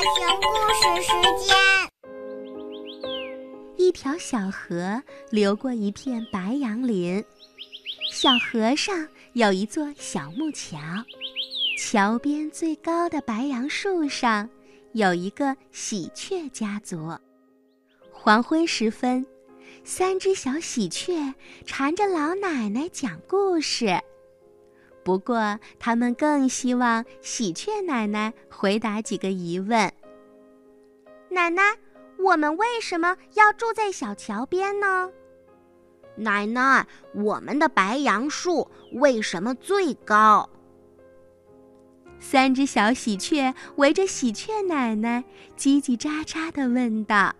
型故事时间。一条小河流过一片白杨林，小河上有一座小木桥，桥边最高的白杨树上有一个喜鹊家族。黄昏时分，三只小喜鹊缠着老奶奶讲故事。不过，他们更希望喜鹊奶奶回答几个疑问。奶奶，我们为什么要住在小桥边呢？奶奶，我们的白杨树为什么最高？三只小喜鹊围着喜鹊奶奶叽叽喳喳地问道。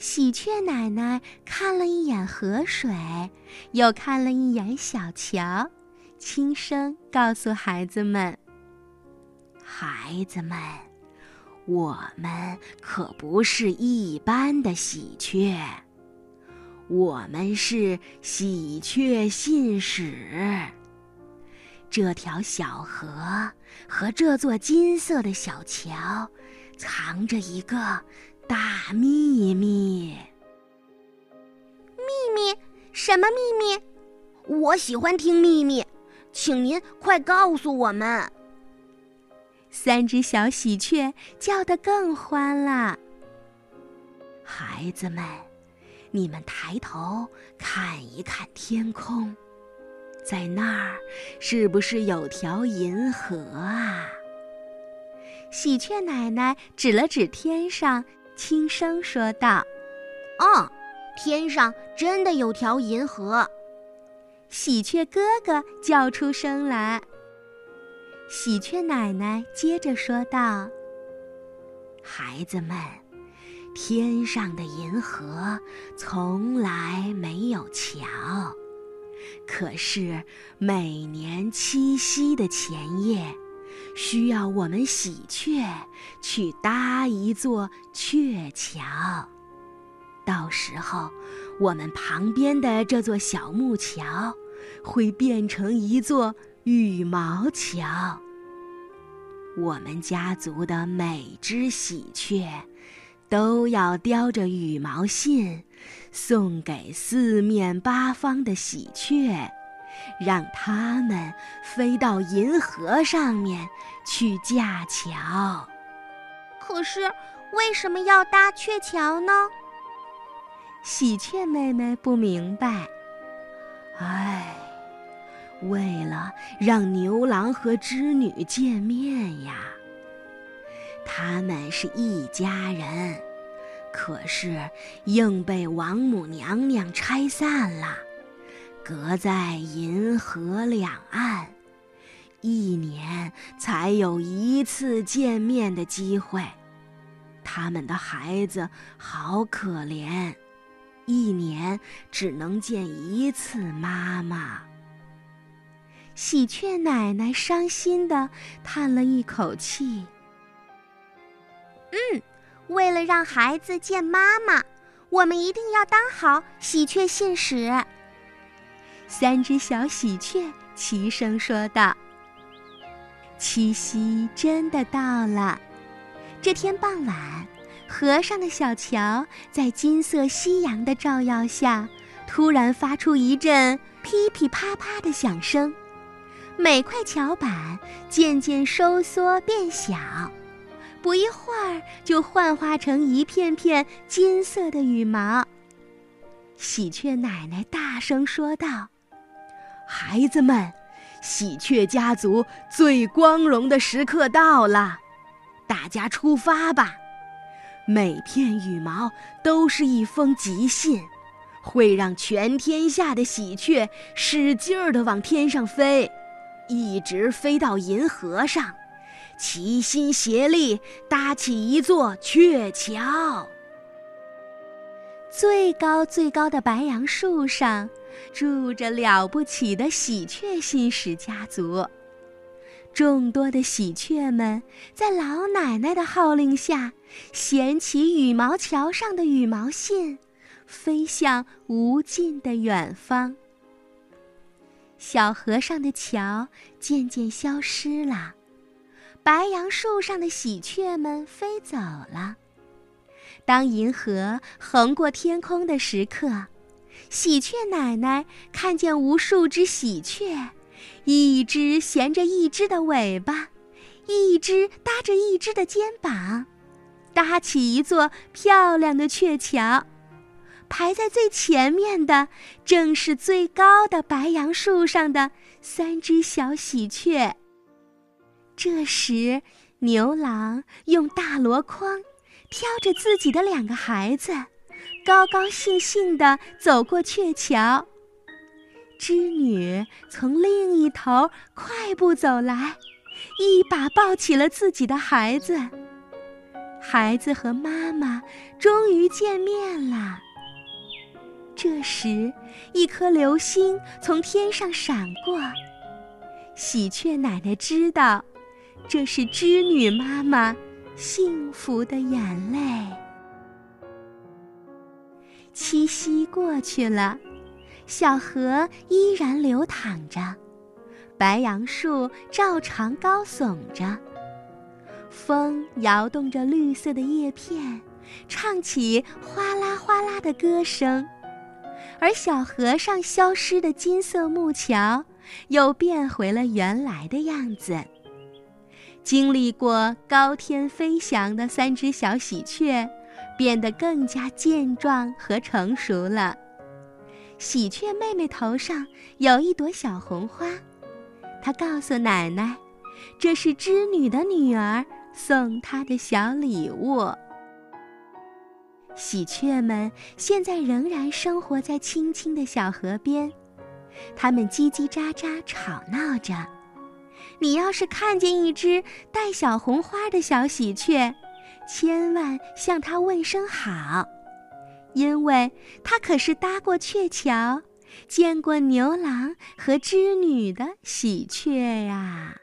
喜鹊奶奶看了一眼河水，又看了一眼小桥，轻声告诉孩子们：“孩子们，我们可不是一般的喜鹊，我们是喜鹊信使。这条小河和这座金色的小桥，藏着一个。”大秘密！秘密？什么秘密？我喜欢听秘密，请您快告诉我们。三只小喜鹊叫得更欢了。孩子们，你们抬头看一看天空，在那儿是不是有条银河啊？喜鹊奶奶指了指天上。轻声说道：“哦，天上真的有条银河。”喜鹊哥哥叫出声来。喜鹊奶奶接着说道：“孩子们，天上的银河从来没有桥，可是每年七夕的前夜。”需要我们喜鹊去搭一座鹊桥，到时候我们旁边的这座小木桥会变成一座羽毛桥。我们家族的每只喜鹊都要叼着羽毛信，送给四面八方的喜鹊。让它们飞到银河上面去架桥。可是，为什么要搭鹊桥呢？喜鹊妹妹不明白。唉，为了让牛郎和织女见面呀。他们是一家人，可是硬被王母娘娘拆散了。隔在银河两岸，一年才有一次见面的机会。他们的孩子好可怜，一年只能见一次妈妈。喜鹊奶奶伤心的叹了一口气。嗯，为了让孩子见妈妈，我们一定要当好喜鹊信使。三只小喜鹊齐声说道：“七夕真的到了。这天傍晚，河上的小桥在金色夕阳的照耀下，突然发出一阵噼噼啪啪的响声，每块桥板渐渐收缩变小，不一会儿就幻化成一片片金色的羽毛。”喜鹊奶奶大声说道。孩子们，喜鹊家族最光荣的时刻到了，大家出发吧！每片羽毛都是一封急信，会让全天下的喜鹊使劲儿地往天上飞，一直飞到银河上，齐心协力搭起一座鹊桥。最高最高的白杨树上。住着了不起的喜鹊信使家族，众多的喜鹊们在老奶奶的号令下，衔起羽毛桥上的羽毛信，飞向无尽的远方。小河上的桥渐渐消失了，白杨树上的喜鹊们飞走了。当银河横过天空的时刻，喜鹊奶奶看见无数只喜鹊，一只衔着一只的尾巴，一只搭着一只的肩膀，搭起一座漂亮的鹊桥。排在最前面的，正是最高的白杨树上的三只小喜鹊。这时，牛郎用大箩筐挑着自己的两个孩子，高高兴兴地走过鹊桥。织女从另一头快步走来，一把抱起了自己的孩子。孩子和妈妈终于见面了。这时，一颗流星从天上闪过。喜鹊奶奶知道，这是织女妈妈幸福的眼泪。七夕过去了，小河依然流淌着，白杨树照常高耸着，风摇动着绿色的叶片，唱起哗啦哗啦的歌声。而小河上消失的金色木桥，又变回了原来的样子。经历过高天飞翔的三只小喜鹊，变得更加健壮和成熟了。喜鹊妹妹头上有一朵小红花，她告诉奶奶，这是织女的女儿送她的小礼物。喜鹊们现在仍然生活在清清的小河边，它们叽叽喳喳吵闹着。你要是看见一只带小红花的小喜鹊，千万向它问声好，因为它可是搭过鹊桥、见过牛郎和织女的喜鹊呀。